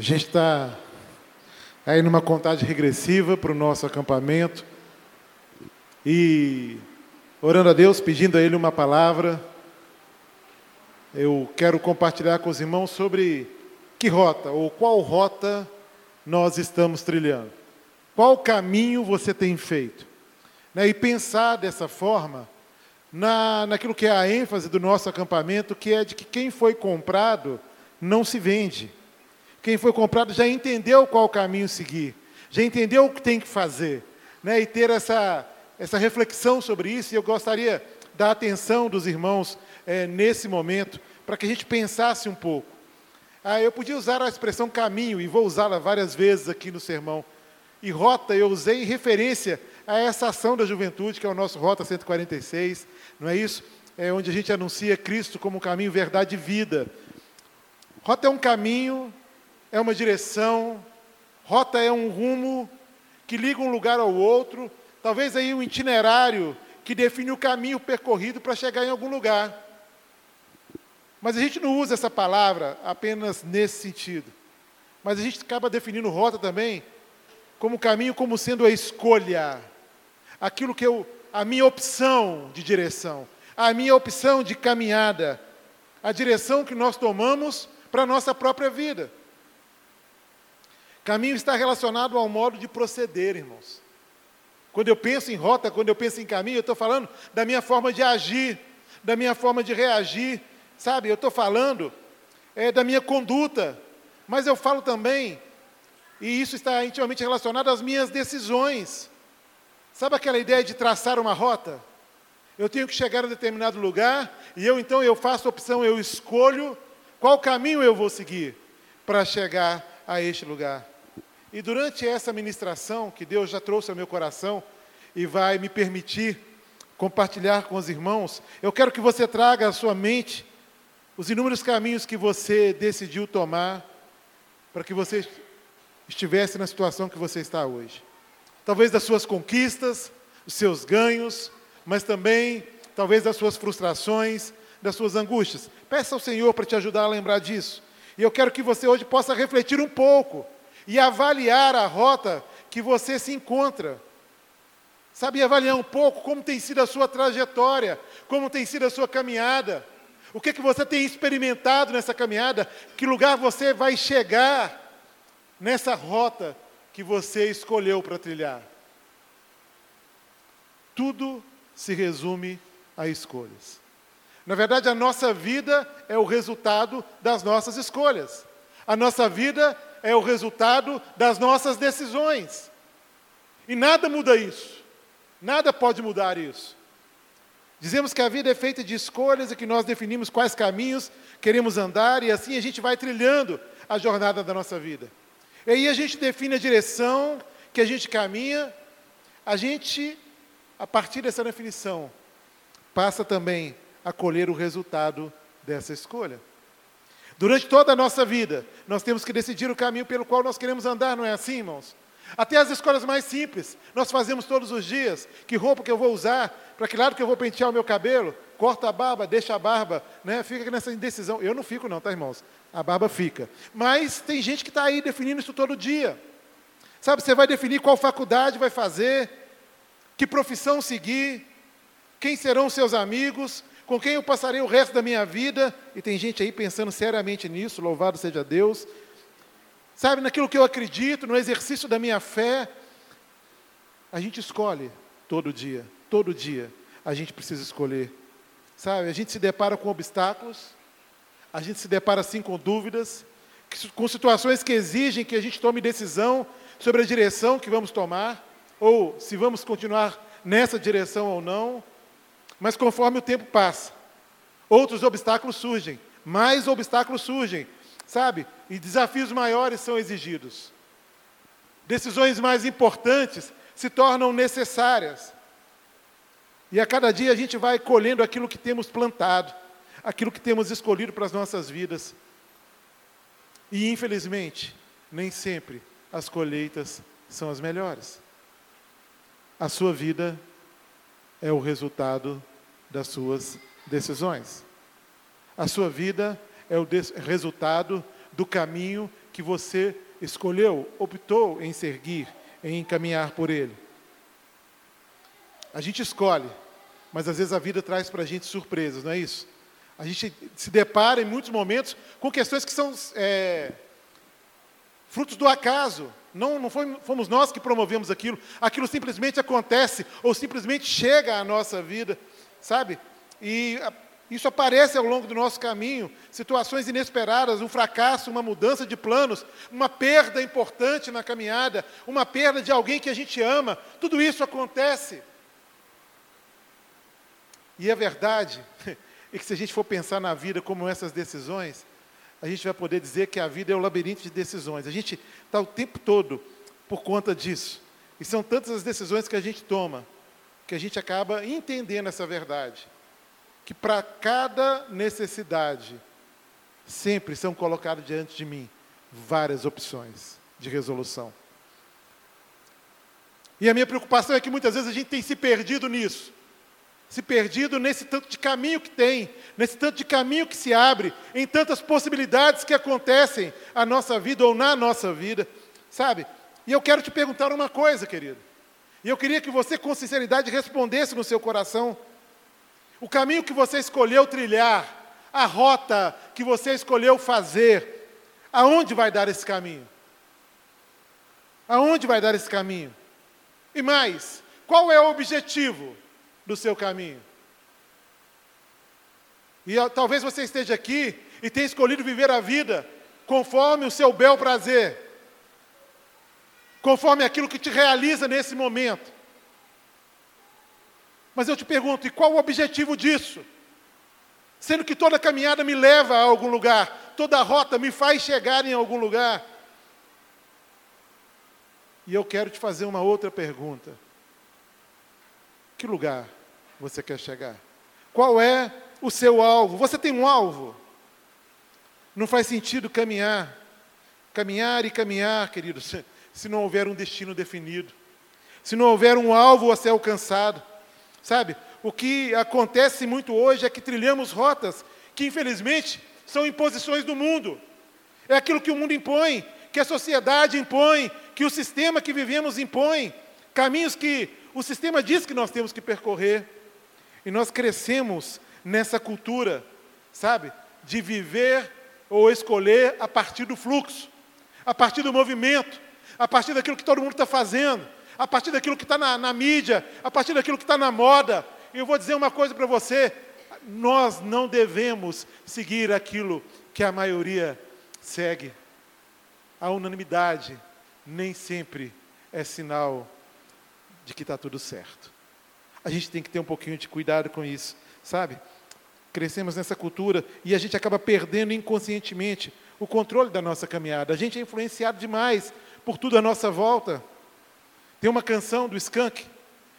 A gente está aí numa contagem regressiva para o nosso acampamento e orando a Deus, pedindo a Ele uma palavra. Eu quero compartilhar com os irmãos sobre que rota ou qual rota nós estamos trilhando. Qual caminho você tem feito? Né, e pensar dessa forma na, naquilo que é a ênfase do nosso acampamento, que é de que quem foi comprado não se vende. Quem foi comprado já entendeu qual caminho seguir, já entendeu o que tem que fazer, né? E ter essa, essa reflexão sobre isso, e eu gostaria da atenção dos irmãos é, nesse momento, para que a gente pensasse um pouco. Ah, eu podia usar a expressão caminho, e vou usá-la várias vezes aqui no sermão. E rota eu usei em referência a essa ação da juventude, que é o nosso Rota 146, não é isso? É onde a gente anuncia Cristo como caminho, verdade e vida. Rota é um caminho é uma direção, rota é um rumo que liga um lugar ao outro, talvez aí um itinerário que define o caminho percorrido para chegar em algum lugar. Mas a gente não usa essa palavra apenas nesse sentido. Mas a gente acaba definindo rota também como caminho como sendo a escolha, aquilo que eu, a minha opção de direção, a minha opção de caminhada, a direção que nós tomamos para a nossa própria vida. Caminho está relacionado ao modo de proceder, irmãos. Quando eu penso em rota, quando eu penso em caminho, eu estou falando da minha forma de agir, da minha forma de reagir, sabe? Eu estou falando é, da minha conduta, mas eu falo também, e isso está intimamente relacionado às minhas decisões. Sabe aquela ideia de traçar uma rota? Eu tenho que chegar a determinado lugar e eu então eu faço a opção, eu escolho qual caminho eu vou seguir para chegar a este lugar. E durante essa ministração que Deus já trouxe ao meu coração e vai me permitir compartilhar com os irmãos, eu quero que você traga à sua mente os inúmeros caminhos que você decidiu tomar para que você estivesse na situação que você está hoje. Talvez das suas conquistas, os seus ganhos, mas também talvez das suas frustrações, das suas angústias. Peça ao Senhor para te ajudar a lembrar disso. E eu quero que você hoje possa refletir um pouco e avaliar a rota que você se encontra. Sabe, avaliar um pouco como tem sido a sua trajetória, como tem sido a sua caminhada, o que, que você tem experimentado nessa caminhada, que lugar você vai chegar nessa rota que você escolheu para trilhar. Tudo se resume a escolhas. Na verdade, a nossa vida é o resultado das nossas escolhas. A nossa vida é o resultado das nossas decisões. E nada muda isso. Nada pode mudar isso. Dizemos que a vida é feita de escolhas e que nós definimos quais caminhos queremos andar e assim a gente vai trilhando a jornada da nossa vida. E aí a gente define a direção que a gente caminha, a gente, a partir dessa definição, passa também a colher o resultado dessa escolha. Durante toda a nossa vida, nós temos que decidir o caminho pelo qual nós queremos andar, não é assim, irmãos? Até as escolhas mais simples, nós fazemos todos os dias. Que roupa que eu vou usar? Para que lado que eu vou pentear o meu cabelo? Corta a barba, deixa a barba, né? Fica nessa indecisão. Eu não fico não, tá, irmãos? A barba fica. Mas tem gente que está aí definindo isso todo dia. Sabe, você vai definir qual faculdade vai fazer, que profissão seguir, quem serão seus amigos, com quem eu passarei o resto da minha vida, e tem gente aí pensando seriamente nisso, louvado seja Deus. Sabe, naquilo que eu acredito, no exercício da minha fé, a gente escolhe todo dia, todo dia, a gente precisa escolher. Sabe, a gente se depara com obstáculos, a gente se depara sim com dúvidas, com situações que exigem que a gente tome decisão sobre a direção que vamos tomar, ou se vamos continuar nessa direção ou não. Mas conforme o tempo passa, outros obstáculos surgem, mais obstáculos surgem, sabe? E desafios maiores são exigidos. Decisões mais importantes se tornam necessárias. E a cada dia a gente vai colhendo aquilo que temos plantado, aquilo que temos escolhido para as nossas vidas. E infelizmente, nem sempre as colheitas são as melhores. A sua vida é o resultado das suas decisões. A sua vida é o resultado do caminho que você escolheu, optou em seguir, em caminhar por ele. A gente escolhe, mas às vezes a vida traz para a gente surpresas, não é isso? A gente se depara em muitos momentos com questões que são é, frutos do acaso. Não, não fomos nós que promovemos aquilo. Aquilo simplesmente acontece ou simplesmente chega à nossa vida, sabe? E a, isso aparece ao longo do nosso caminho, situações inesperadas, um fracasso, uma mudança de planos, uma perda importante na caminhada, uma perda de alguém que a gente ama. Tudo isso acontece. E é verdade é que se a gente for pensar na vida como essas decisões, a gente vai poder dizer que a vida é um labirinto de decisões. A gente está o tempo todo por conta disso. E são tantas as decisões que a gente toma, que a gente acaba entendendo essa verdade que para cada necessidade sempre são colocadas diante de mim várias opções de resolução. E a minha preocupação é que muitas vezes a gente tem se perdido nisso. Se perdido nesse tanto de caminho que tem, nesse tanto de caminho que se abre, em tantas possibilidades que acontecem à nossa vida ou na nossa vida, sabe? E eu quero te perguntar uma coisa, querido. E eu queria que você, com sinceridade, respondesse no seu coração o caminho que você escolheu trilhar, a rota que você escolheu fazer, aonde vai dar esse caminho? Aonde vai dar esse caminho? E mais, qual é o objetivo do seu caminho? E talvez você esteja aqui e tenha escolhido viver a vida conforme o seu bel prazer, conforme aquilo que te realiza nesse momento. Mas eu te pergunto, e qual o objetivo disso? Sendo que toda caminhada me leva a algum lugar, toda rota me faz chegar em algum lugar. E eu quero te fazer uma outra pergunta. Que lugar você quer chegar? Qual é o seu alvo? Você tem um alvo? Não faz sentido caminhar, caminhar e caminhar, queridos, se não houver um destino definido, se não houver um alvo a ser alcançado. Sabe? O que acontece muito hoje é que trilhamos rotas que, infelizmente, são imposições do mundo. É aquilo que o mundo impõe, que a sociedade impõe, que o sistema que vivemos impõe, caminhos que o sistema diz que nós temos que percorrer. E nós crescemos nessa cultura, sabe? De viver ou escolher a partir do fluxo, a partir do movimento, a partir daquilo que todo mundo está fazendo a partir daquilo que está na, na mídia, a partir daquilo que está na moda. E eu vou dizer uma coisa para você: nós não devemos seguir aquilo que a maioria segue. A unanimidade nem sempre é sinal de que está tudo certo. A gente tem que ter um pouquinho de cuidado com isso, sabe? Crescemos nessa cultura e a gente acaba perdendo inconscientemente o controle da nossa caminhada. A gente é influenciado demais por tudo à nossa volta. Tem uma canção do Skank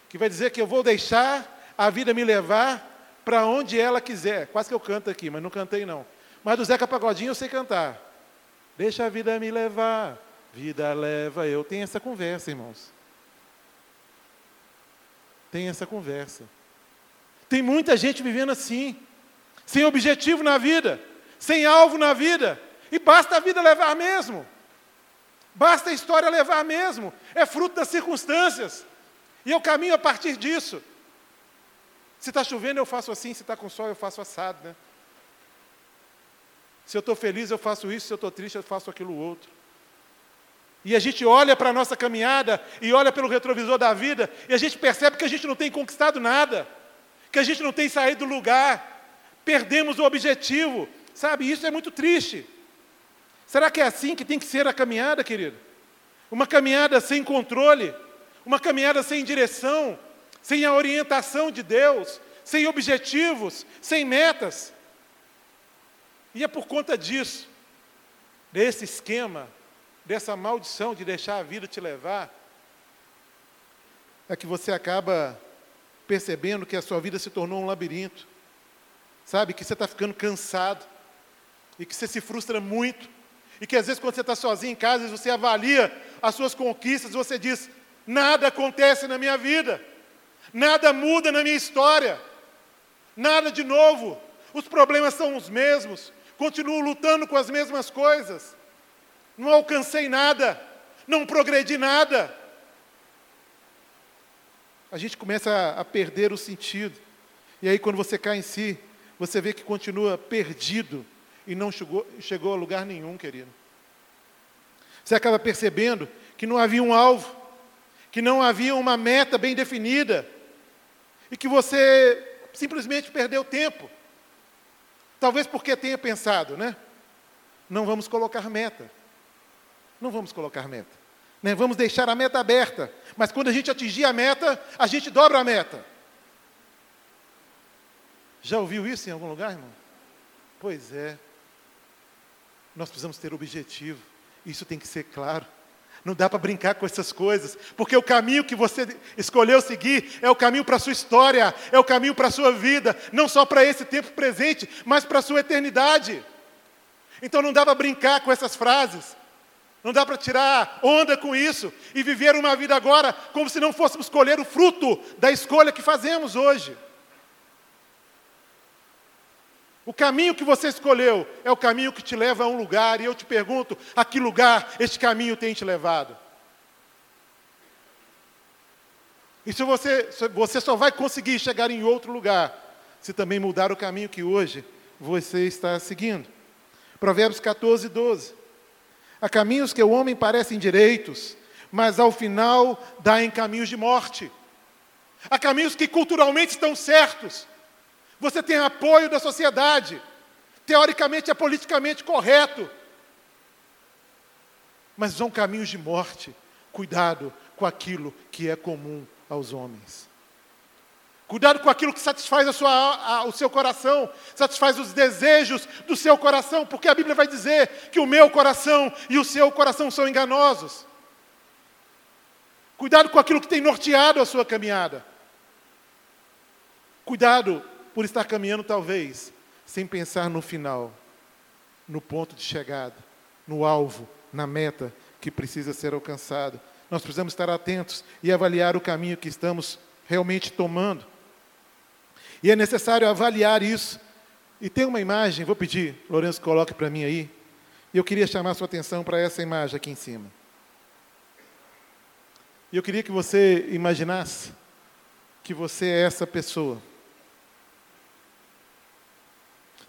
que vai dizer que eu vou deixar a vida me levar para onde ela quiser. Quase que eu canto aqui, mas não cantei não. Mas do Zeca Pagodinho eu sei cantar. Deixa a vida me levar, vida leva eu. Tem essa conversa, irmãos. Tem essa conversa. Tem muita gente vivendo assim, sem objetivo na vida, sem alvo na vida, e basta a vida levar mesmo. Basta a história levar mesmo. É fruto das circunstâncias. E eu caminho a partir disso. Se está chovendo, eu faço assim. Se está com sol, eu faço assado. Né? Se eu estou feliz, eu faço isso. Se eu estou triste, eu faço aquilo outro. E a gente olha para a nossa caminhada e olha pelo retrovisor da vida e a gente percebe que a gente não tem conquistado nada, que a gente não tem saído do lugar, perdemos o objetivo, sabe? Isso é muito triste. Será que é assim que tem que ser a caminhada, querido? Uma caminhada sem controle, uma caminhada sem direção, sem a orientação de Deus, sem objetivos, sem metas. E é por conta disso, desse esquema, dessa maldição de deixar a vida te levar, é que você acaba percebendo que a sua vida se tornou um labirinto. Sabe? Que você está ficando cansado e que você se frustra muito e que às vezes, quando você está sozinho em casa, você avalia as suas conquistas, você diz: nada acontece na minha vida, nada muda na minha história, nada de novo, os problemas são os mesmos, continuo lutando com as mesmas coisas, não alcancei nada, não progredi nada. A gente começa a perder o sentido. E aí, quando você cai em si, você vê que continua perdido e não chegou, chegou a lugar nenhum, querido. Você acaba percebendo que não havia um alvo, que não havia uma meta bem definida, e que você simplesmente perdeu tempo. Talvez porque tenha pensado, né? Não vamos colocar meta. Não vamos colocar meta. Né? Vamos deixar a meta aberta. Mas quando a gente atingir a meta, a gente dobra a meta. Já ouviu isso em algum lugar, irmão? Pois é. Nós precisamos ter objetivo. Isso tem que ser claro. Não dá para brincar com essas coisas, porque o caminho que você escolheu seguir é o caminho para a sua história, é o caminho para a sua vida, não só para esse tempo presente, mas para a sua eternidade. Então não dá para brincar com essas frases, não dá para tirar onda com isso e viver uma vida agora como se não fôssemos colher o fruto da escolha que fazemos hoje. O caminho que você escolheu é o caminho que te leva a um lugar, e eu te pergunto: a que lugar este caminho tem te levado? E se você, você só vai conseguir chegar em outro lugar se também mudar o caminho que hoje você está seguindo. Provérbios 14, 12. Há caminhos que o homem parecem direitos, mas ao final dá em caminhos de morte. Há caminhos que culturalmente estão certos, você tem apoio da sociedade. Teoricamente é politicamente correto. Mas são caminhos de morte. Cuidado com aquilo que é comum aos homens. Cuidado com aquilo que satisfaz a sua, a, o seu coração, satisfaz os desejos do seu coração, porque a Bíblia vai dizer que o meu coração e o seu coração são enganosos. Cuidado com aquilo que tem norteado a sua caminhada. Cuidado por estar caminhando, talvez, sem pensar no final, no ponto de chegada, no alvo, na meta que precisa ser alcançado. Nós precisamos estar atentos e avaliar o caminho que estamos realmente tomando. E é necessário avaliar isso. E tem uma imagem, vou pedir, Lourenço, coloque para mim aí. E eu queria chamar sua atenção para essa imagem aqui em cima. E eu queria que você imaginasse que você é essa pessoa.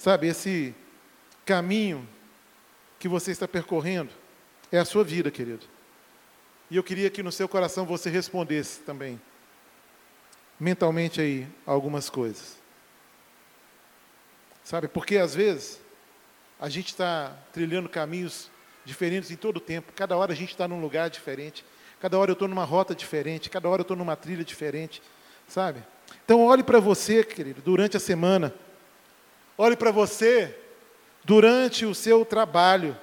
Sabe, esse caminho que você está percorrendo é a sua vida, querido. E eu queria que no seu coração você respondesse também, mentalmente aí, algumas coisas. Sabe, porque às vezes a gente está trilhando caminhos diferentes em todo o tempo, cada hora a gente está num lugar diferente, cada hora eu estou numa rota diferente, cada hora eu estou numa trilha diferente, sabe? Então olhe para você, querido, durante a semana. Olhe para você durante o seu trabalho,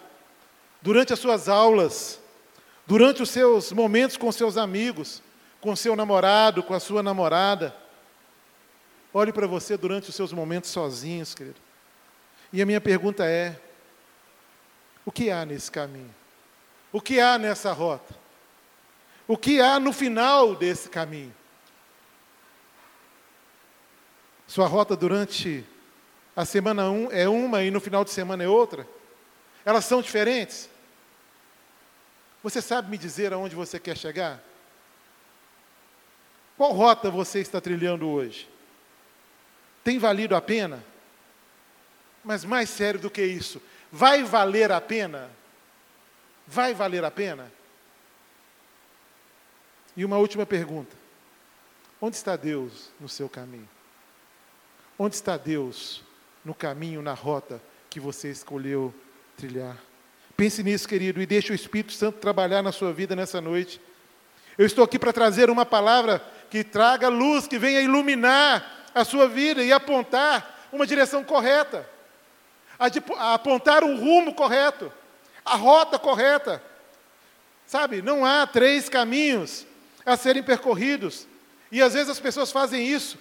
durante as suas aulas, durante os seus momentos com seus amigos, com seu namorado, com a sua namorada. Olhe para você durante os seus momentos sozinhos, querido. E a minha pergunta é: o que há nesse caminho? O que há nessa rota? O que há no final desse caminho? Sua rota durante a semana um é uma e no final de semana é outra? Elas são diferentes? Você sabe me dizer aonde você quer chegar? Qual rota você está trilhando hoje? Tem valido a pena? Mas mais sério do que isso, vai valer a pena? Vai valer a pena? E uma última pergunta: onde está Deus no seu caminho? Onde está Deus no caminho, na rota que você escolheu trilhar. Pense nisso, querido, e deixe o Espírito Santo trabalhar na sua vida nessa noite. Eu estou aqui para trazer uma palavra que traga luz, que venha iluminar a sua vida e apontar uma direção correta, a apontar um rumo correto, a rota correta. Sabe, não há três caminhos a serem percorridos. E às vezes as pessoas fazem isso.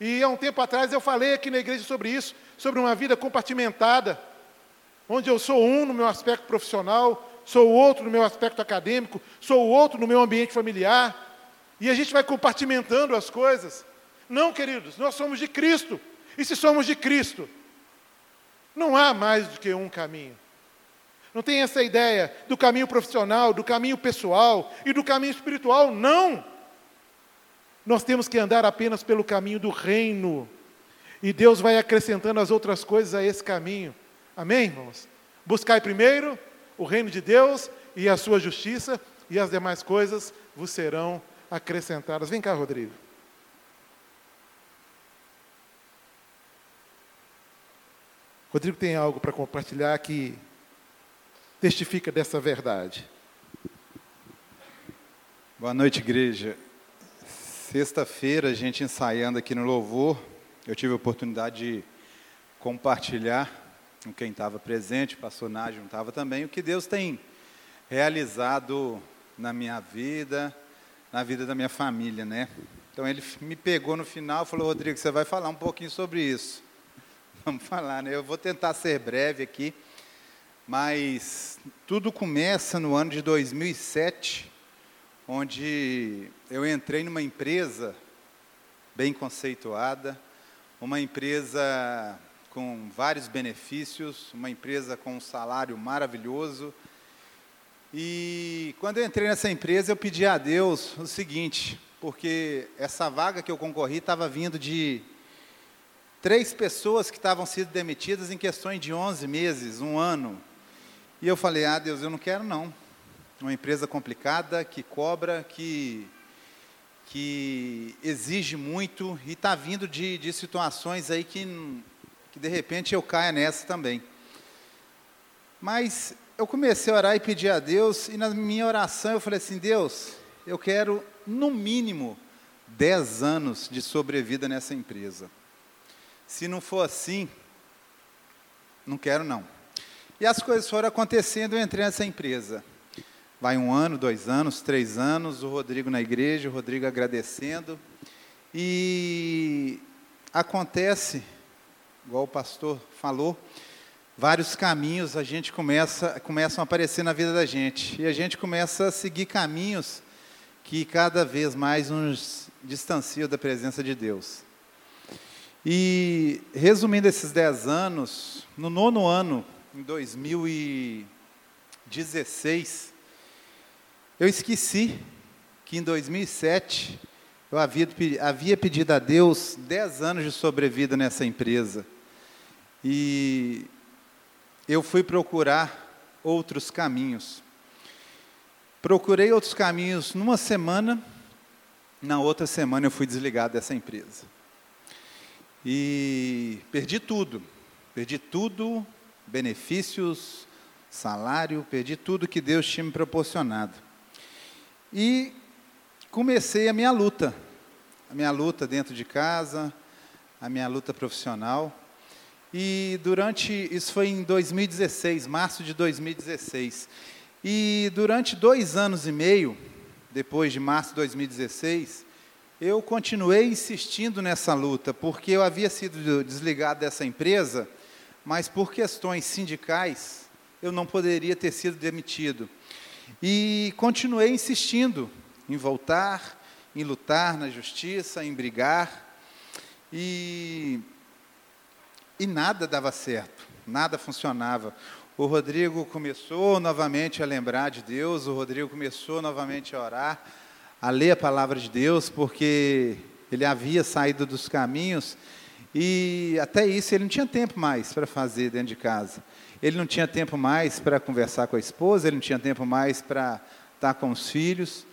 E há um tempo atrás eu falei aqui na igreja sobre isso sobre uma vida compartimentada, onde eu sou um no meu aspecto profissional, sou outro no meu aspecto acadêmico, sou outro no meu ambiente familiar, e a gente vai compartimentando as coisas. Não, queridos, nós somos de Cristo. E se somos de Cristo, Não há mais do que um caminho. Não tem essa ideia do caminho profissional, do caminho pessoal e do caminho espiritual, não. Nós temos que andar apenas pelo caminho do reino. E Deus vai acrescentando as outras coisas a esse caminho. Amém, irmãos? Buscai primeiro o reino de Deus e a sua justiça, e as demais coisas vos serão acrescentadas. Vem cá, Rodrigo. Rodrigo tem algo para compartilhar que testifica dessa verdade. Boa noite, igreja. Sexta-feira, a gente ensaiando aqui no Louvor, eu tive a oportunidade de compartilhar com quem estava presente, pastor Nádio não estava também, o que Deus tem realizado na minha vida, na vida da minha família, né? Então ele me pegou no final e falou, Rodrigo, você vai falar um pouquinho sobre isso. Vamos falar, né? Eu vou tentar ser breve aqui, mas tudo começa no ano de 2007, onde eu entrei numa empresa bem conceituada, uma empresa com vários benefícios, uma empresa com um salário maravilhoso. E quando eu entrei nessa empresa, eu pedi a Deus o seguinte, porque essa vaga que eu concorri estava vindo de três pessoas que estavam sendo demitidas em questões de 11 meses, um ano. E eu falei: Ah, Deus, eu não quero não. Uma empresa complicada, que cobra, que, que exige muito e está vindo de, de situações aí que, que de repente eu caia nessa também. Mas eu comecei a orar e pedir a Deus, e na minha oração eu falei assim: Deus, eu quero no mínimo 10 anos de sobrevida nessa empresa. Se não for assim, não quero não. E as coisas foram acontecendo, eu entrei nessa empresa. Vai um ano, dois anos, três anos, o Rodrigo na igreja, o Rodrigo agradecendo. E acontece, igual o pastor falou, vários caminhos a gente começa começam a aparecer na vida da gente e a gente começa a seguir caminhos que cada vez mais nos distanciam da presença de Deus. E, resumindo esses dez anos, no nono ano, em 2016, eu esqueci que em 2007 eu havia, pedido a Deus dez anos de sobrevida nessa empresa. E eu fui procurar outros caminhos. Procurei outros caminhos numa semana, na outra semana eu fui desligado dessa empresa. E perdi tudo. Perdi tudo, benefícios, salário, perdi tudo que Deus tinha me proporcionado. E comecei a minha luta. A minha luta dentro de casa, a minha luta profissional. E durante, isso foi em 2016, março de 2016. E durante dois anos e meio, depois de março de 2016, eu continuei insistindo nessa luta, porque eu havia sido desligado dessa empresa, mas por questões sindicais eu não poderia ter sido demitido. E continuei insistindo em voltar, em lutar na justiça, em brigar, e, e nada dava certo, nada funcionava. O Rodrigo começou novamente a lembrar de Deus, o Rodrigo começou novamente a orar, a ler a palavra de Deus, porque ele havia saído dos caminhos e até isso ele não tinha tempo mais para fazer dentro de casa. Ele não tinha tempo mais para conversar com a esposa, ele não tinha tempo mais para estar com os filhos.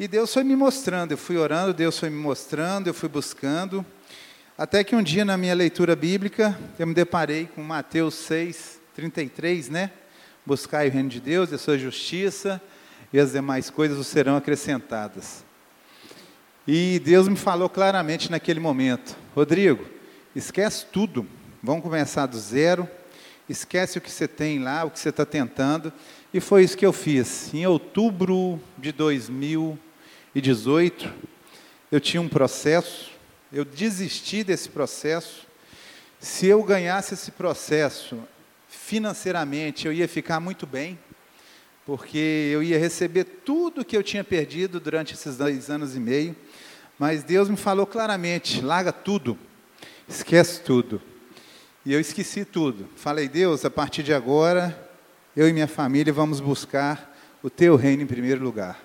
E Deus foi me mostrando, eu fui orando, Deus foi me mostrando, eu fui buscando. Até que um dia na minha leitura bíblica, eu me deparei com Mateus 6, 33, né? Buscai o reino de Deus e a sua justiça, e as demais coisas serão acrescentadas. E Deus me falou claramente naquele momento: Rodrigo, esquece tudo, vamos começar do zero, esquece o que você tem lá, o que você está tentando. E foi isso que eu fiz. Em outubro de 2018, eu tinha um processo, eu desisti desse processo. Se eu ganhasse esse processo financeiramente, eu ia ficar muito bem porque eu ia receber tudo que eu tinha perdido durante esses dois anos e meio, mas Deus me falou claramente: larga tudo, esquece tudo. E eu esqueci tudo. Falei, Deus, a partir de agora, eu e minha família vamos buscar o teu reino em primeiro lugar.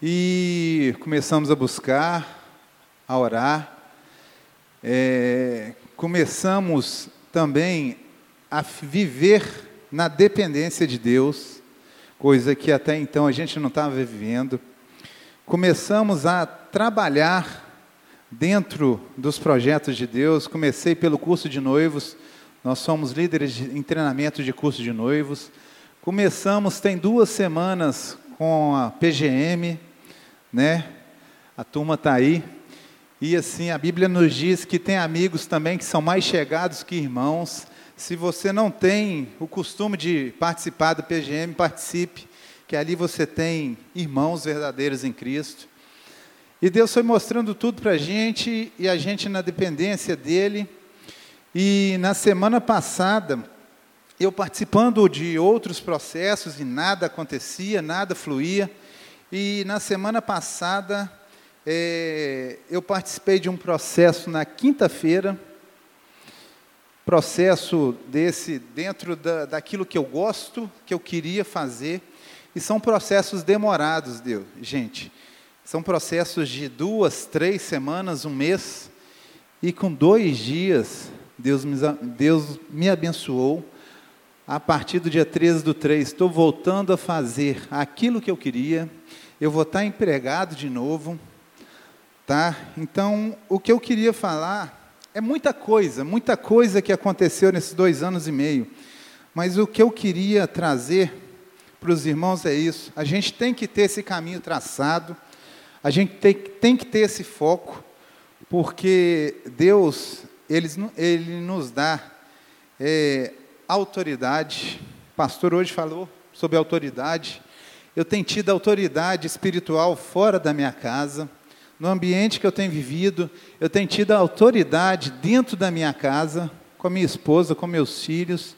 E começamos a buscar, a orar. É, começamos também a viver na dependência de Deus, coisa que até então a gente não estava vivendo. Começamos a trabalhar dentro dos projetos de Deus. Comecei pelo curso de noivos, nós somos líderes de, em treinamento de curso de noivos. Começamos, tem duas semanas com a PGM, né? A turma está aí. E assim, a Bíblia nos diz que tem amigos também que são mais chegados que irmãos. Se você não tem o costume de participar do PGM, participe, que ali você tem irmãos verdadeiros em Cristo. E Deus foi mostrando tudo para a gente, e a gente na dependência dEle. E na semana passada, eu participando de outros processos e nada acontecia, nada fluía. E na semana passada, é, eu participei de um processo na quinta-feira, processo desse dentro da, daquilo que eu gosto, que eu queria fazer, e são processos demorados, Deus, gente. São processos de duas, três semanas, um mês, e com dois dias, Deus me, Deus me abençoou. A partir do dia 13 do 3, estou voltando a fazer aquilo que eu queria. Eu vou estar empregado de novo, tá? Então, o que eu queria falar é muita coisa, muita coisa que aconteceu nesses dois anos e meio. Mas o que eu queria trazer para os irmãos é isso. A gente tem que ter esse caminho traçado, a gente tem, tem que ter esse foco, porque Deus, ele, ele nos dá é, autoridade. O pastor hoje falou sobre autoridade. Eu tenho tido autoridade espiritual fora da minha casa no ambiente que eu tenho vivido, eu tenho tido autoridade dentro da minha casa, com a minha esposa, com meus filhos.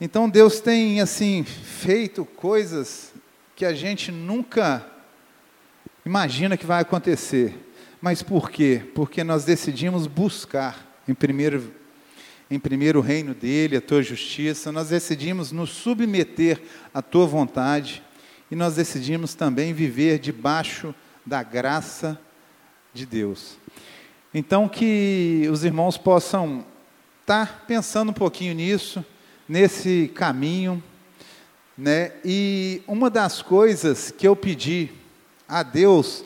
Então Deus tem assim feito coisas que a gente nunca imagina que vai acontecer. Mas por quê? Porque nós decidimos buscar em primeiro em primeiro o reino dele, a tua justiça, nós decidimos nos submeter à tua vontade e nós decidimos também viver debaixo da graça de Deus. Então, que os irmãos possam estar tá pensando um pouquinho nisso, nesse caminho, né? E uma das coisas que eu pedi a Deus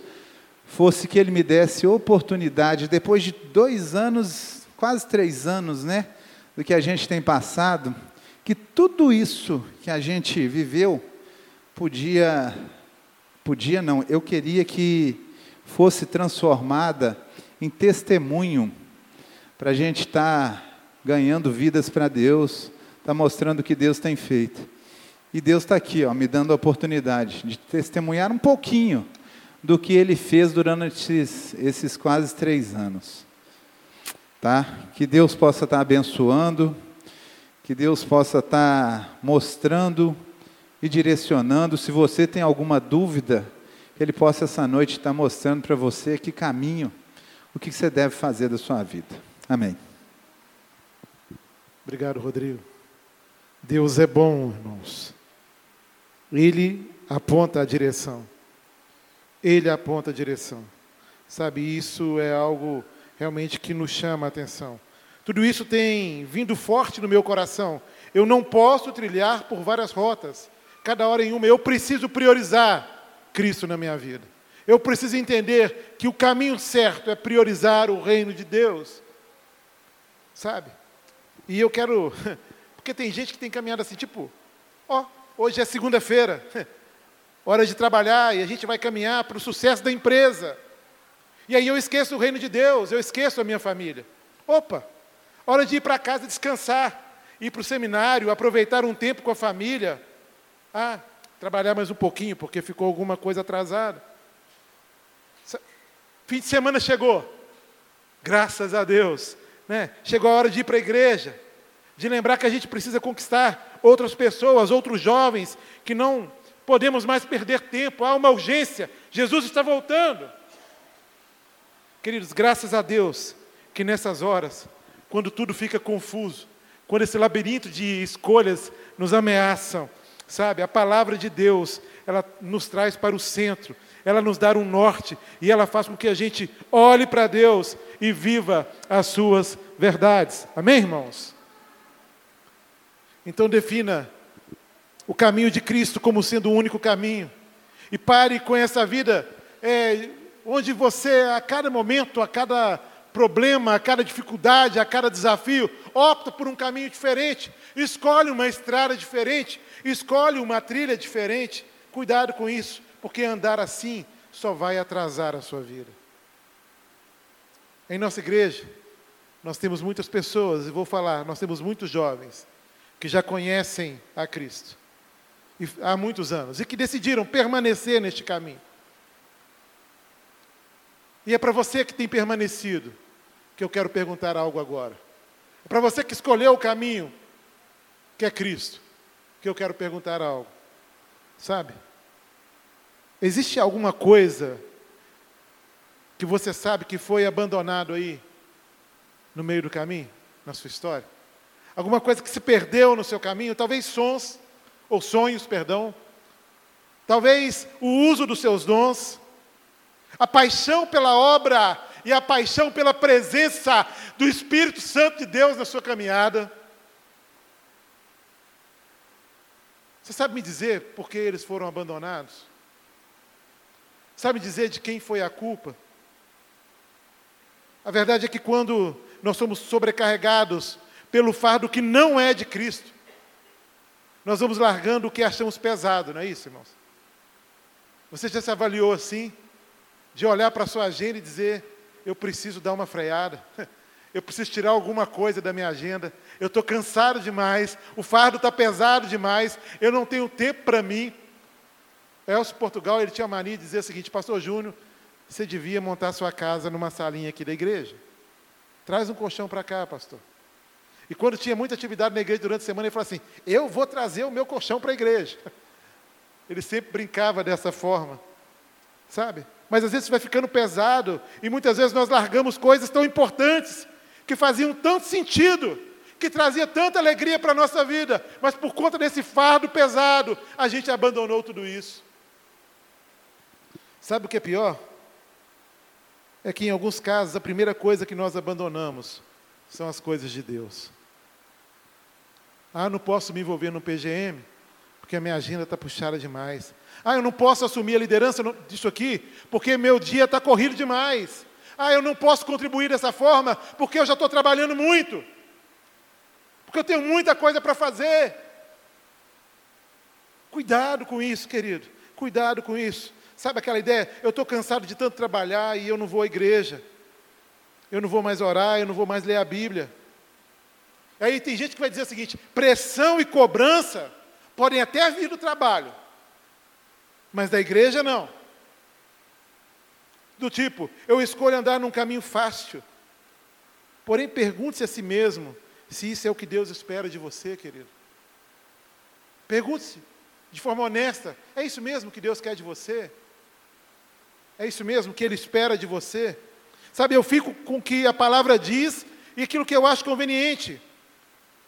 fosse que Ele me desse oportunidade, depois de dois anos, quase três anos, né? Do que a gente tem passado, que tudo isso que a gente viveu podia, podia não, eu queria que fosse transformada em testemunho, para a gente estar tá ganhando vidas para Deus, está mostrando o que Deus tem feito. E Deus está aqui, ó, me dando a oportunidade de testemunhar um pouquinho do que Ele fez durante esses, esses quase três anos. Tá? Que Deus possa estar tá abençoando, que Deus possa estar tá mostrando e direcionando. Se você tem alguma dúvida, que Ele possa essa noite estar mostrando para você que caminho, o que você deve fazer da sua vida. Amém. Obrigado, Rodrigo. Deus é bom, irmãos. Ele aponta a direção. Ele aponta a direção. Sabe, isso é algo realmente que nos chama a atenção. Tudo isso tem vindo forte no meu coração. Eu não posso trilhar por várias rotas, cada hora em uma. Eu preciso priorizar. Cristo na minha vida. Eu preciso entender que o caminho certo é priorizar o reino de Deus. Sabe? E eu quero. Porque tem gente que tem caminhado assim, tipo, ó, hoje é segunda-feira, hora de trabalhar e a gente vai caminhar para o sucesso da empresa. E aí eu esqueço o reino de Deus, eu esqueço a minha família. Opa, hora de ir para casa descansar, ir para o seminário, aproveitar um tempo com a família. Ah, trabalhar mais um pouquinho, porque ficou alguma coisa atrasada. Fim de semana chegou. Graças a Deus. Né? Chegou a hora de ir para a igreja. De lembrar que a gente precisa conquistar outras pessoas, outros jovens, que não podemos mais perder tempo. Há uma urgência. Jesus está voltando. Queridos, graças a Deus que nessas horas, quando tudo fica confuso, quando esse labirinto de escolhas nos ameaçam, sabe? A palavra de Deus, ela nos traz para o centro, ela nos dá um norte e ela faz com que a gente olhe para Deus e viva as suas verdades. Amém, irmãos? Então defina o caminho de Cristo como sendo o único caminho. E pare com essa vida é, onde você, a cada momento, a cada problema, a cada dificuldade, a cada desafio, opta por um caminho diferente, escolhe uma estrada diferente, escolhe uma trilha diferente. Cuidado com isso, porque andar assim só vai atrasar a sua vida. Em nossa igreja, nós temos muitas pessoas, e vou falar, nós temos muitos jovens que já conhecem a Cristo há muitos anos e que decidiram permanecer neste caminho. E é para você que tem permanecido que eu quero perguntar algo agora. É para você que escolheu o caminho, que é Cristo, que eu quero perguntar algo. Sabe? Existe alguma coisa que você sabe que foi abandonado aí no meio do caminho, na sua história? Alguma coisa que se perdeu no seu caminho, talvez sons ou sonhos, perdão. Talvez o uso dos seus dons, a paixão pela obra e a paixão pela presença do Espírito Santo de Deus na sua caminhada. Você sabe me dizer por que eles foram abandonados? Sabe dizer de quem foi a culpa? A verdade é que quando nós somos sobrecarregados pelo fardo que não é de Cristo, nós vamos largando o que achamos pesado, não é isso, irmãos? Você já se avaliou assim? De olhar para a sua agenda e dizer: eu preciso dar uma freada, eu preciso tirar alguma coisa da minha agenda, eu estou cansado demais, o fardo está pesado demais, eu não tenho tempo para mim. Elcio Portugal, ele tinha a mania de dizer o seguinte, pastor Júnior, você devia montar sua casa numa salinha aqui da igreja. Traz um colchão para cá, pastor. E quando tinha muita atividade na igreja durante a semana, ele falava assim: Eu vou trazer o meu colchão para a igreja. Ele sempre brincava dessa forma, sabe? Mas às vezes vai ficando pesado, e muitas vezes nós largamos coisas tão importantes, que faziam tanto sentido, que trazia tanta alegria para a nossa vida, mas por conta desse fardo pesado, a gente abandonou tudo isso. Sabe o que é pior? É que em alguns casos a primeira coisa que nós abandonamos são as coisas de Deus. Ah, não posso me envolver no PGM, porque a minha agenda está puxada demais. Ah, eu não posso assumir a liderança disso aqui, porque meu dia está corrido demais. Ah, eu não posso contribuir dessa forma, porque eu já estou trabalhando muito. Porque eu tenho muita coisa para fazer. Cuidado com isso, querido. Cuidado com isso. Sabe aquela ideia? Eu estou cansado de tanto trabalhar e eu não vou à igreja. Eu não vou mais orar, eu não vou mais ler a Bíblia. Aí tem gente que vai dizer o seguinte: pressão e cobrança podem até vir do trabalho, mas da igreja não. Do tipo, eu escolho andar num caminho fácil. Porém, pergunte-se a si mesmo se isso é o que Deus espera de você, querido. Pergunte-se de forma honesta: é isso mesmo que Deus quer de você? É isso mesmo que Ele espera de você? Sabe, eu fico com o que a palavra diz e aquilo que eu acho conveniente,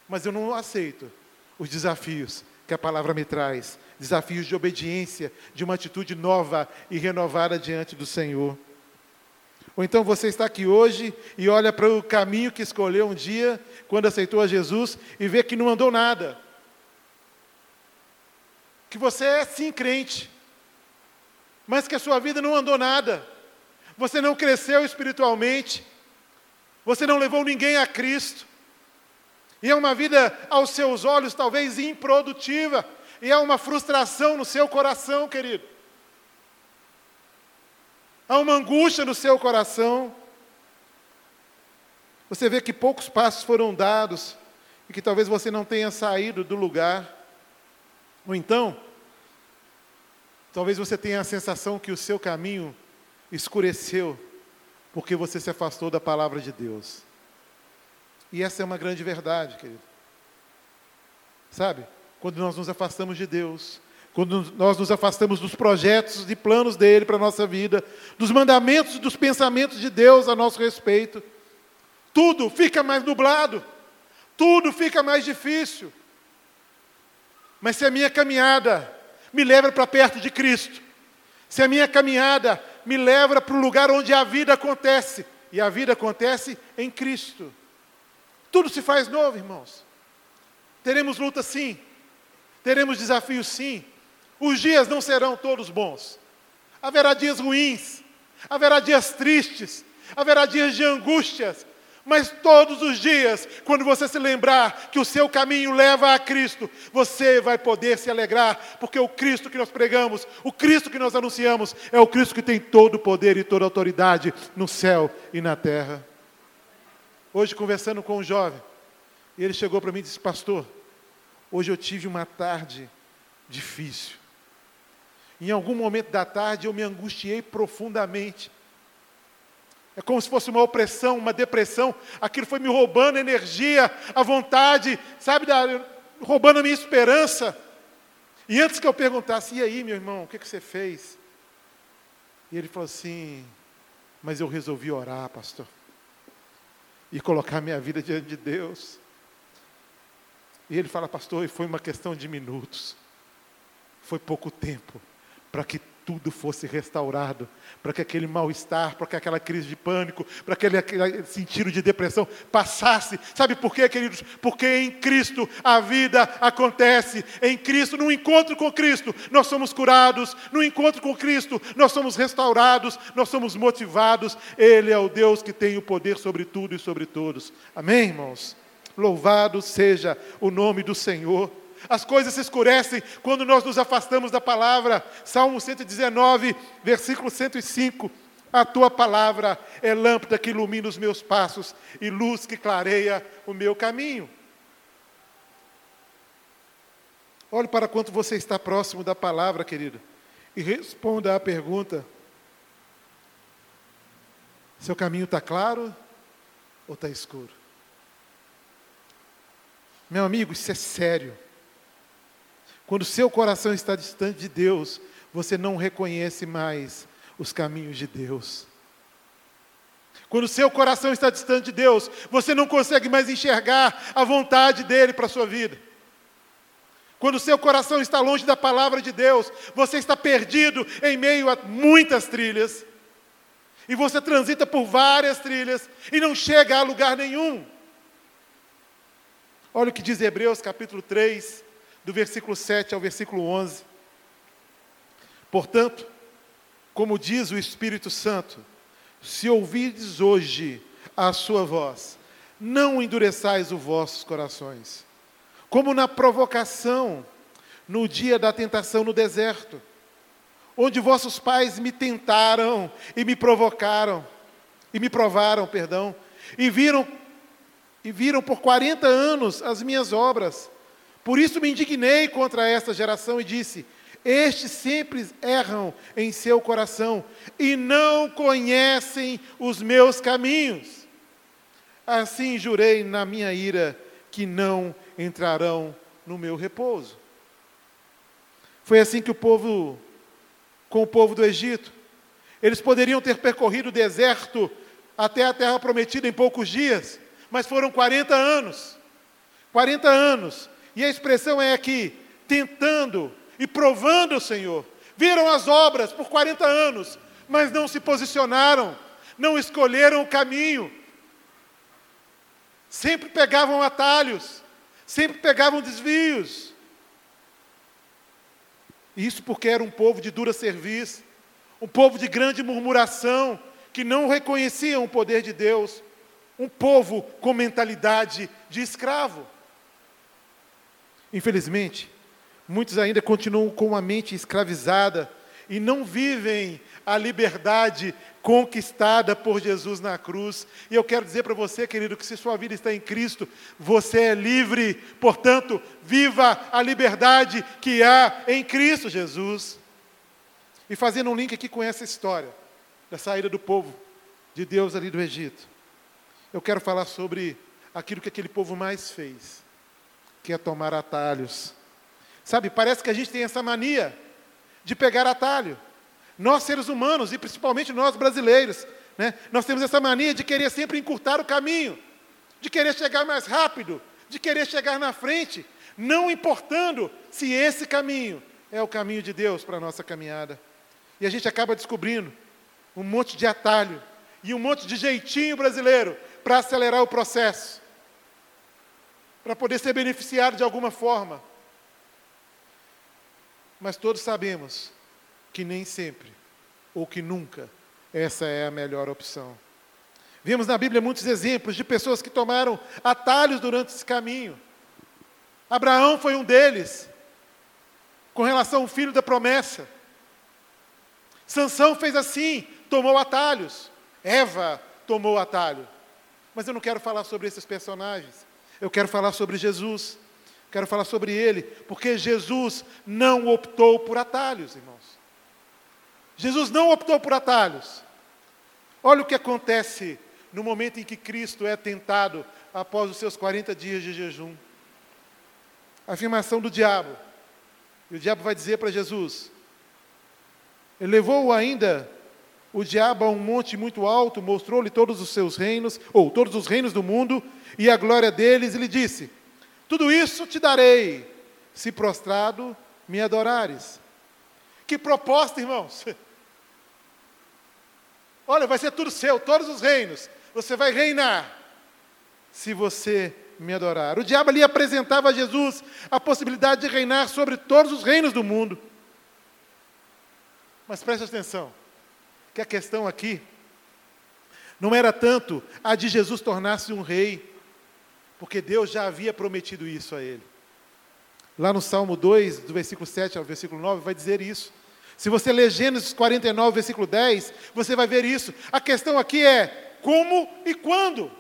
mas eu não aceito os desafios que a palavra me traz desafios de obediência, de uma atitude nova e renovada diante do Senhor. Ou então você está aqui hoje e olha para o caminho que escolheu um dia, quando aceitou a Jesus, e vê que não andou nada. Que você é sim crente, mas que a sua vida não andou nada. Você não cresceu espiritualmente. Você não levou ninguém a Cristo. E é uma vida, aos seus olhos, talvez improdutiva. E é uma frustração no seu coração, querido. Há uma angústia no seu coração. Você vê que poucos passos foram dados e que talvez você não tenha saído do lugar. Ou então, talvez você tenha a sensação que o seu caminho escureceu porque você se afastou da palavra de Deus. E essa é uma grande verdade, querido. Sabe? Quando nós nos afastamos de Deus, quando nós nos afastamos dos projetos e planos dele para a nossa vida, dos mandamentos e dos pensamentos de Deus a nosso respeito, tudo fica mais nublado, tudo fica mais difícil. Mas se a minha caminhada me leva para perto de Cristo, se a minha caminhada me leva para o lugar onde a vida acontece, e a vida acontece em Cristo, tudo se faz novo, irmãos. Teremos luta sim, teremos desafios sim, os dias não serão todos bons, haverá dias ruins, haverá dias tristes, haverá dias de angústias, mas todos os dias, quando você se lembrar que o seu caminho leva a Cristo, você vai poder se alegrar, porque o Cristo que nós pregamos, o Cristo que nós anunciamos, é o Cristo que tem todo o poder e toda a autoridade no céu e na terra. Hoje, conversando com um jovem, ele chegou para mim e disse: Pastor, hoje eu tive uma tarde difícil. Em algum momento da tarde eu me angustiei profundamente. É como se fosse uma opressão, uma depressão. Aquilo foi me roubando energia, a vontade, sabe, roubando a minha esperança. E antes que eu perguntasse, e aí, meu irmão, o que, que você fez? E ele falou assim: Mas eu resolvi orar, pastor, e colocar minha vida diante de Deus. E ele fala, pastor, e foi uma questão de minutos, foi pouco tempo, para que tudo fosse restaurado, para que aquele mal-estar, para que aquela crise de pânico, para aquele, aquele sentido de depressão passasse. Sabe por quê, queridos? Porque em Cristo a vida acontece. Em Cristo, no encontro com Cristo, nós somos curados. No encontro com Cristo, nós somos restaurados, nós somos motivados. Ele é o Deus que tem o poder sobre tudo e sobre todos. Amém, irmãos? Louvado seja o nome do Senhor. As coisas se escurecem quando nós nos afastamos da palavra. Salmo 119, versículo 105. A tua palavra é lâmpada que ilumina os meus passos e luz que clareia o meu caminho. Olhe para quanto você está próximo da palavra, querido, e responda à pergunta: seu caminho está claro ou está escuro? Meu amigo, isso é sério. Quando seu coração está distante de Deus, você não reconhece mais os caminhos de Deus. Quando seu coração está distante de Deus, você não consegue mais enxergar a vontade dele para a sua vida. Quando seu coração está longe da palavra de Deus, você está perdido em meio a muitas trilhas. E você transita por várias trilhas e não chega a lugar nenhum. Olha o que diz Hebreus capítulo 3, do versículo 7 ao versículo 11. Portanto, como diz o Espírito Santo, se ouvides hoje a sua voz, não endureçais os vossos corações, como na provocação, no dia da tentação no deserto, onde vossos pais me tentaram e me provocaram, e me provaram, perdão, e viram e viram por 40 anos as minhas obras. Por isso me indignei contra esta geração e disse: Estes sempre erram em seu coração e não conhecem os meus caminhos. Assim jurei na minha ira que não entrarão no meu repouso. Foi assim que o povo, com o povo do Egito, eles poderiam ter percorrido o deserto até a terra prometida em poucos dias, mas foram 40 anos. 40 anos e a expressão é aqui, tentando e provando o Senhor. Viram as obras por 40 anos, mas não se posicionaram, não escolheram o caminho. Sempre pegavam atalhos, sempre pegavam desvios. Isso porque era um povo de dura serviço, um povo de grande murmuração, que não reconheciam o poder de Deus, um povo com mentalidade de escravo. Infelizmente, muitos ainda continuam com a mente escravizada e não vivem a liberdade conquistada por Jesus na cruz. E eu quero dizer para você, querido, que se sua vida está em Cristo, você é livre. Portanto, viva a liberdade que há em Cristo Jesus. E fazendo um link aqui com essa história da saída do povo de Deus ali do Egito, eu quero falar sobre aquilo que aquele povo mais fez que é tomar atalhos. Sabe, parece que a gente tem essa mania de pegar atalho. Nós, seres humanos, e principalmente nós brasileiros, né, nós temos essa mania de querer sempre encurtar o caminho. de querer chegar mais rápido, de querer chegar na frente, não importando se esse caminho é o caminho de Deus para a nossa caminhada. E a gente acaba descobrindo um monte de atalho e um monte de jeitinho brasileiro para acelerar o processo, para poder ser beneficiado de alguma forma. Mas todos sabemos que nem sempre, ou que nunca, essa é a melhor opção. Vimos na Bíblia muitos exemplos de pessoas que tomaram atalhos durante esse caminho. Abraão foi um deles, com relação ao filho da promessa. Sansão fez assim, tomou atalhos. Eva tomou atalho. Mas eu não quero falar sobre esses personagens. Eu quero falar sobre Jesus. Quero falar sobre ele, porque Jesus não optou por atalhos, irmãos. Jesus não optou por atalhos. Olha o que acontece no momento em que Cristo é tentado após os seus 40 dias de jejum. A afirmação do diabo. E o diabo vai dizer para Jesus: Ele levou ainda o diabo a um monte muito alto, mostrou-lhe todos os seus reinos, ou todos os reinos do mundo, e a glória deles, e lhe disse: Tudo isso te darei, se prostrado me adorares. Que proposta, irmãos! Olha, vai ser tudo seu, todos os reinos. Você vai reinar se você me adorar. O diabo ali apresentava a Jesus a possibilidade de reinar sobre todos os reinos do mundo. Mas preste atenção, que a questão aqui não era tanto a de Jesus tornar-se um rei, porque Deus já havia prometido isso a ele. Lá no Salmo 2, do versículo 7 ao versículo 9, vai dizer isso. Se você ler Gênesis 49, versículo 10, você vai ver isso. A questão aqui é como e quando.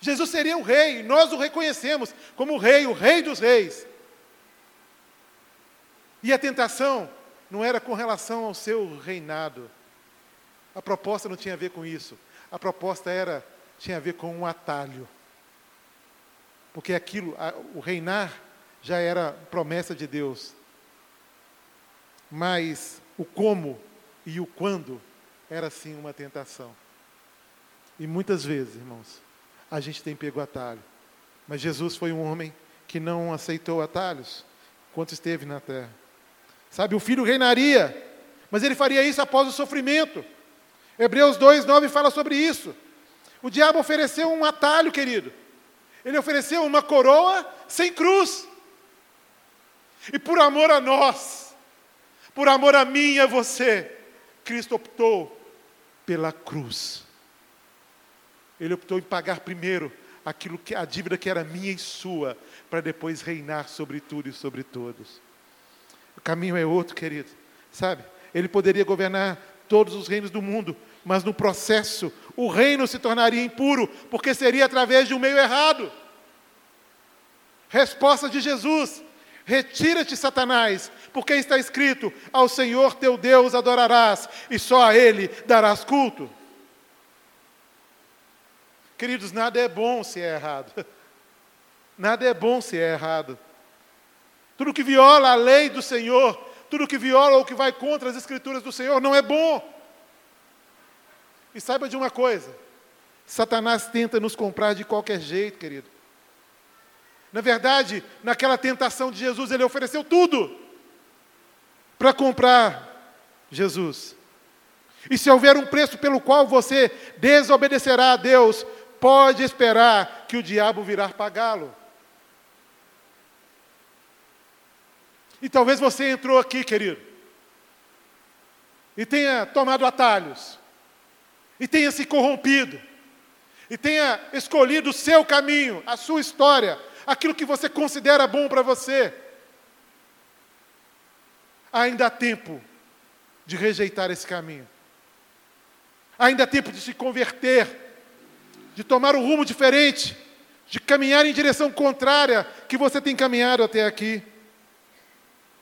Jesus seria o rei, nós o reconhecemos como o rei, o rei dos reis. E a tentação não era com relação ao seu reinado. A proposta não tinha a ver com isso. A proposta era tinha a ver com um atalho. Porque aquilo, o reinar já era promessa de Deus. Mas o como e o quando era sim uma tentação. E muitas vezes, irmãos, a gente tem pego atalho. Mas Jesus foi um homem que não aceitou atalhos enquanto esteve na terra. Sabe, o filho reinaria, mas ele faria isso após o sofrimento. Hebreus 2, 9 fala sobre isso. O diabo ofereceu um atalho, querido. Ele ofereceu uma coroa sem cruz. E por amor a nós, por amor a mim e a você, Cristo optou pela cruz. Ele optou em pagar primeiro aquilo que a dívida que era minha e sua, para depois reinar sobre tudo e sobre todos. O caminho é outro, querido. Sabe? Ele poderia governar todos os reinos do mundo, mas no processo o reino se tornaria impuro, porque seria através de um meio errado. Resposta de Jesus: Retira-te, Satanás, porque está escrito: Ao Senhor teu Deus adorarás, e só a Ele darás culto. Queridos, nada é bom se é errado. Nada é bom se é errado. Tudo que viola a lei do Senhor, tudo que viola ou que vai contra as escrituras do Senhor, não é bom. E saiba de uma coisa: Satanás tenta nos comprar de qualquer jeito, querido. Na verdade, naquela tentação de Jesus, ele ofereceu tudo para comprar Jesus. E se houver um preço pelo qual você desobedecerá a Deus, pode esperar que o diabo virá pagá-lo. E talvez você entrou aqui, querido, e tenha tomado atalhos, e tenha se corrompido, e tenha escolhido o seu caminho, a sua história, aquilo que você considera bom para você. Ainda há tempo de rejeitar esse caminho. Ainda há tempo de se converter de tomar um rumo diferente, de caminhar em direção contrária que você tem caminhado até aqui.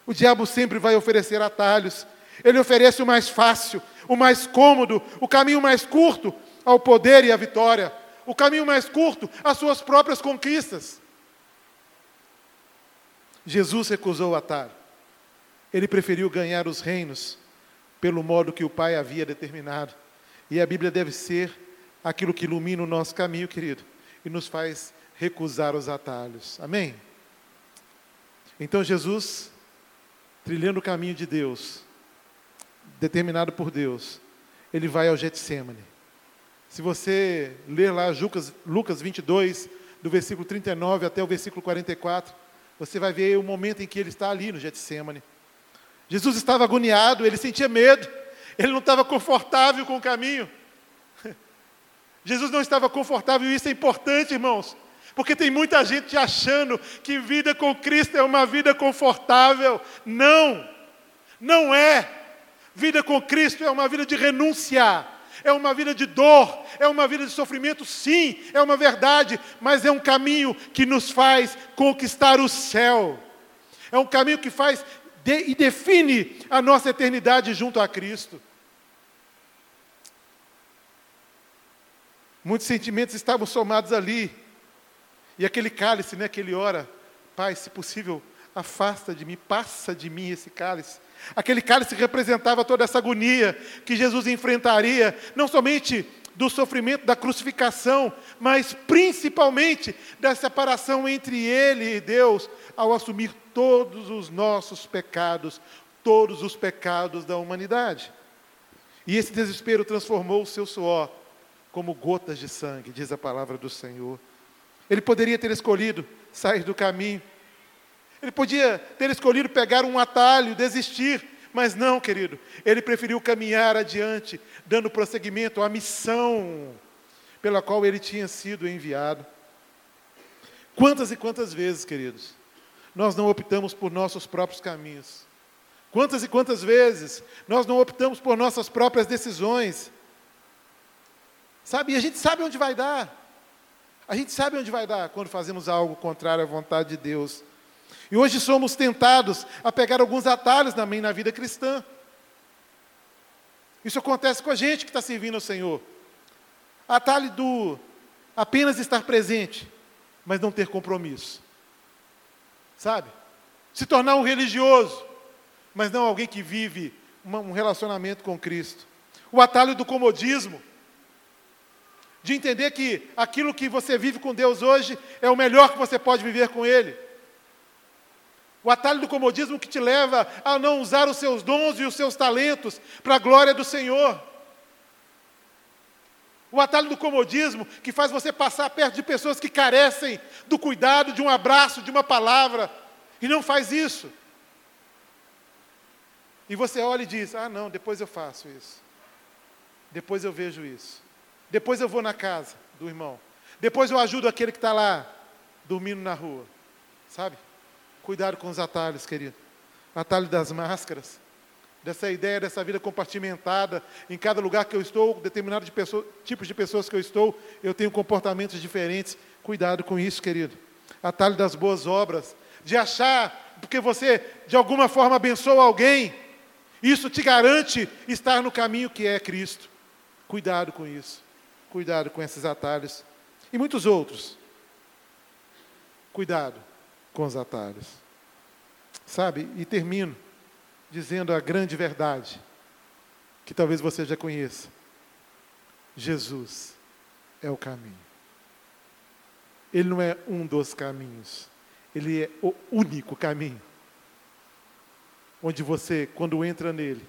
O diabo sempre vai oferecer atalhos. Ele oferece o mais fácil, o mais cômodo, o caminho mais curto ao poder e à vitória, o caminho mais curto às suas próprias conquistas. Jesus recusou o atalho. Ele preferiu ganhar os reinos pelo modo que o Pai havia determinado. E a Bíblia deve ser aquilo que ilumina o nosso caminho, querido, e nos faz recusar os atalhos. Amém? Então Jesus, trilhando o caminho de Deus, determinado por Deus, ele vai ao Getsemane. Se você ler lá Lucas, Lucas 22, do versículo 39 até o versículo 44, você vai ver o momento em que ele está ali no Getsemane. Jesus estava agoniado, ele sentia medo, ele não estava confortável com o caminho. Jesus não estava confortável, e isso é importante, irmãos, porque tem muita gente achando que vida com Cristo é uma vida confortável. Não, não é. Vida com Cristo é uma vida de renunciar, é uma vida de dor, é uma vida de sofrimento, sim, é uma verdade, mas é um caminho que nos faz conquistar o céu. É um caminho que faz de, e define a nossa eternidade junto a Cristo. Muitos sentimentos estavam somados ali. E aquele cálice, né, que ele ora, Pai, se possível, afasta de mim, passa de mim esse cálice. Aquele cálice representava toda essa agonia que Jesus enfrentaria, não somente do sofrimento da crucificação, mas principalmente da separação entre ele e Deus, ao assumir todos os nossos pecados, todos os pecados da humanidade. E esse desespero transformou o seu suor como gotas de sangue, diz a palavra do Senhor. Ele poderia ter escolhido sair do caminho, ele podia ter escolhido pegar um atalho, desistir, mas não, querido. Ele preferiu caminhar adiante, dando prosseguimento à missão pela qual ele tinha sido enviado. Quantas e quantas vezes, queridos, nós não optamos por nossos próprios caminhos? Quantas e quantas vezes nós não optamos por nossas próprias decisões? Sabe, e a gente sabe onde vai dar. A gente sabe onde vai dar quando fazemos algo contrário à vontade de Deus. E hoje somos tentados a pegar alguns atalhos também na vida cristã. Isso acontece com a gente que está servindo ao Senhor. Atalho do apenas estar presente, mas não ter compromisso. Sabe? Se tornar um religioso, mas não alguém que vive um relacionamento com Cristo. O atalho do comodismo, de entender que aquilo que você vive com Deus hoje é o melhor que você pode viver com Ele. O atalho do comodismo que te leva a não usar os seus dons e os seus talentos para a glória do Senhor. O atalho do comodismo que faz você passar perto de pessoas que carecem do cuidado, de um abraço, de uma palavra, e não faz isso. E você olha e diz: Ah, não, depois eu faço isso. Depois eu vejo isso. Depois eu vou na casa do irmão. Depois eu ajudo aquele que está lá dormindo na rua. Sabe? Cuidado com os atalhos, querido. Atalho das máscaras. Dessa ideia, dessa vida compartimentada. Em cada lugar que eu estou, determinado de pessoa, de pessoas que eu estou, eu tenho comportamentos diferentes. Cuidado com isso, querido. Atalho das boas obras. De achar, porque você de alguma forma abençoa alguém, isso te garante estar no caminho que é Cristo. Cuidado com isso. Cuidado com esses atalhos. E muitos outros. Cuidado com os atalhos. Sabe? E termino dizendo a grande verdade, que talvez você já conheça. Jesus é o caminho. Ele não é um dos caminhos, ele é o único caminho. Onde você, quando entra nele,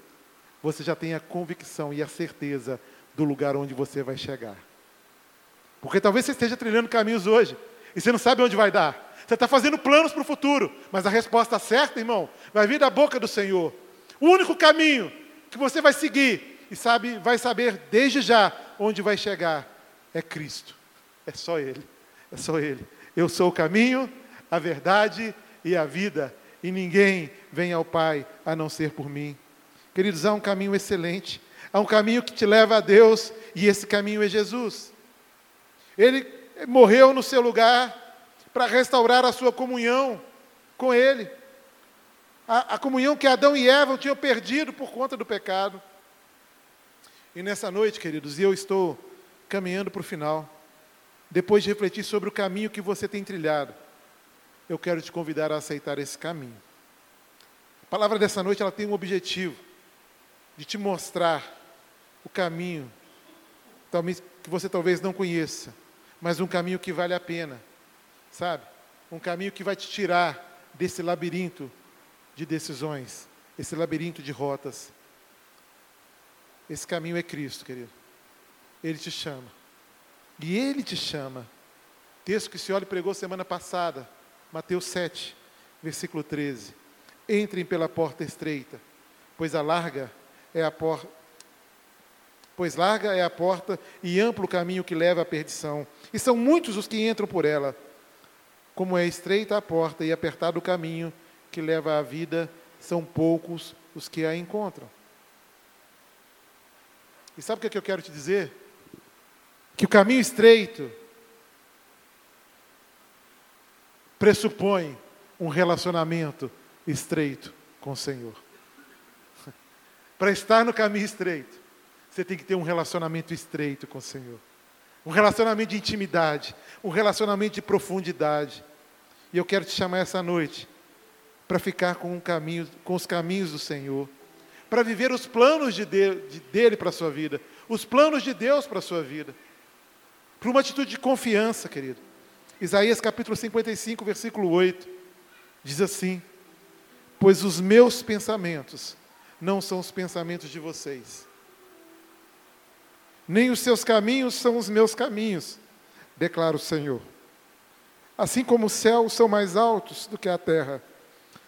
você já tem a convicção e a certeza do lugar onde você vai chegar. Porque talvez você esteja trilhando caminhos hoje e você não sabe onde vai dar. Você está fazendo planos para o futuro, mas a resposta certa, irmão, vai vir da boca do Senhor. O único caminho que você vai seguir e sabe, vai saber desde já onde vai chegar é Cristo. É só Ele. É só Ele. Eu sou o caminho, a verdade e a vida, e ninguém vem ao Pai a não ser por mim. Queridos, há um caminho excelente, há um caminho que te leva a Deus, e esse caminho é Jesus. Ele morreu no seu lugar, para restaurar a sua comunhão com Ele. A, a, comunhão que Adão e Eva tinham perdido por conta do pecado. E nessa noite, queridos, eu estou caminhando para o final. Depois de refletir sobre o caminho que você tem trilhado, eu quero te convidar a aceitar esse caminho. A palavra dessa noite ela tem um objetivo de te mostrar o caminho que você talvez não conheça, mas um caminho que vale a pena, sabe? Um caminho que vai te tirar desse labirinto de decisões, esse labirinto de rotas. Esse caminho é Cristo, querido. Ele te chama. E Ele te chama. Texto que o Senhor pregou semana passada, Mateus 7, versículo 13. Entrem pela porta estreita, pois a larga é a porta, pois larga é a porta e amplo o caminho que leva à perdição, e são muitos os que entram por ela. Como é estreita a porta e apertado o caminho que leva à vida, são poucos os que a encontram. E sabe o que, é que eu quero te dizer? Que o caminho estreito pressupõe um relacionamento estreito com o Senhor. Para estar no caminho estreito, você tem que ter um relacionamento estreito com o Senhor. Um relacionamento de intimidade, um relacionamento de profundidade. E eu quero te chamar essa noite para ficar com, um caminho, com os caminhos do Senhor, para viver os planos de, de, de dele para a sua vida, os planos de Deus para a sua vida, para uma atitude de confiança, querido. Isaías capítulo 55, versículo 8, diz assim: Pois os meus pensamentos não são os pensamentos de vocês, nem os seus caminhos são os meus caminhos, declara o Senhor. Assim como os céus são mais altos do que a terra,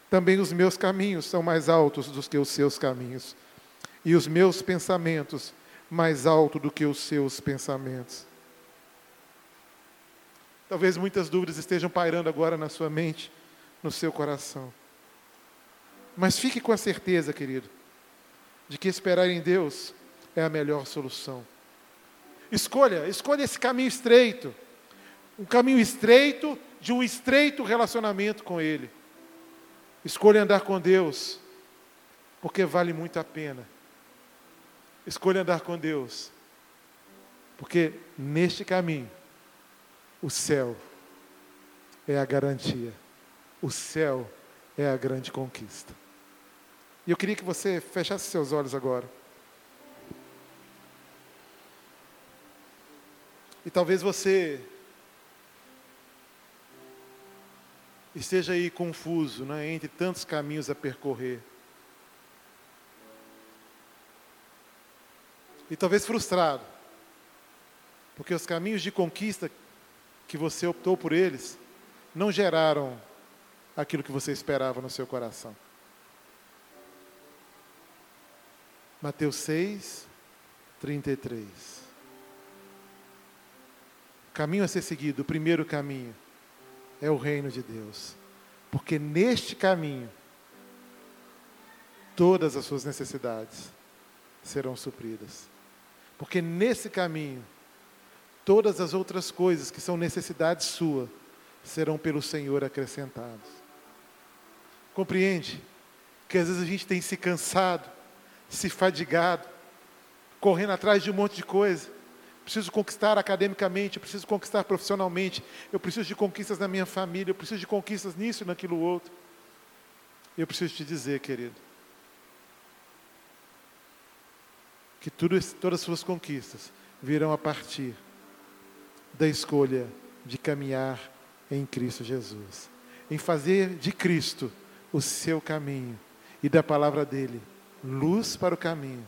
também os meus caminhos são mais altos do que os seus caminhos, e os meus pensamentos mais altos do que os seus pensamentos. Talvez muitas dúvidas estejam pairando agora na sua mente, no seu coração. Mas fique com a certeza, querido, de que esperar em Deus é a melhor solução. Escolha, escolha esse caminho estreito. Um caminho estreito de um estreito relacionamento com Ele. Escolha andar com Deus, porque vale muito a pena. Escolha andar com Deus, porque neste caminho, o céu é a garantia, o céu é a grande conquista. E eu queria que você fechasse seus olhos agora. E talvez você esteja aí confuso né, entre tantos caminhos a percorrer. E talvez frustrado, porque os caminhos de conquista que você optou por eles não geraram aquilo que você esperava no seu coração. Mateus 6, 33. Caminho a ser seguido, o primeiro caminho, é o reino de Deus. Porque neste caminho, todas as suas necessidades serão supridas. Porque nesse caminho, todas as outras coisas que são necessidade sua serão pelo Senhor acrescentadas. Compreende? Que às vezes a gente tem se cansado, se fadigado, correndo atrás de um monte de coisa preciso conquistar academicamente, eu preciso conquistar profissionalmente, eu preciso de conquistas na minha família, eu preciso de conquistas nisso e naquilo outro. Eu preciso te dizer, querido, que tudo, todas as suas conquistas virão a partir da escolha de caminhar em Cristo Jesus, em fazer de Cristo o seu caminho e da palavra dele luz para o caminho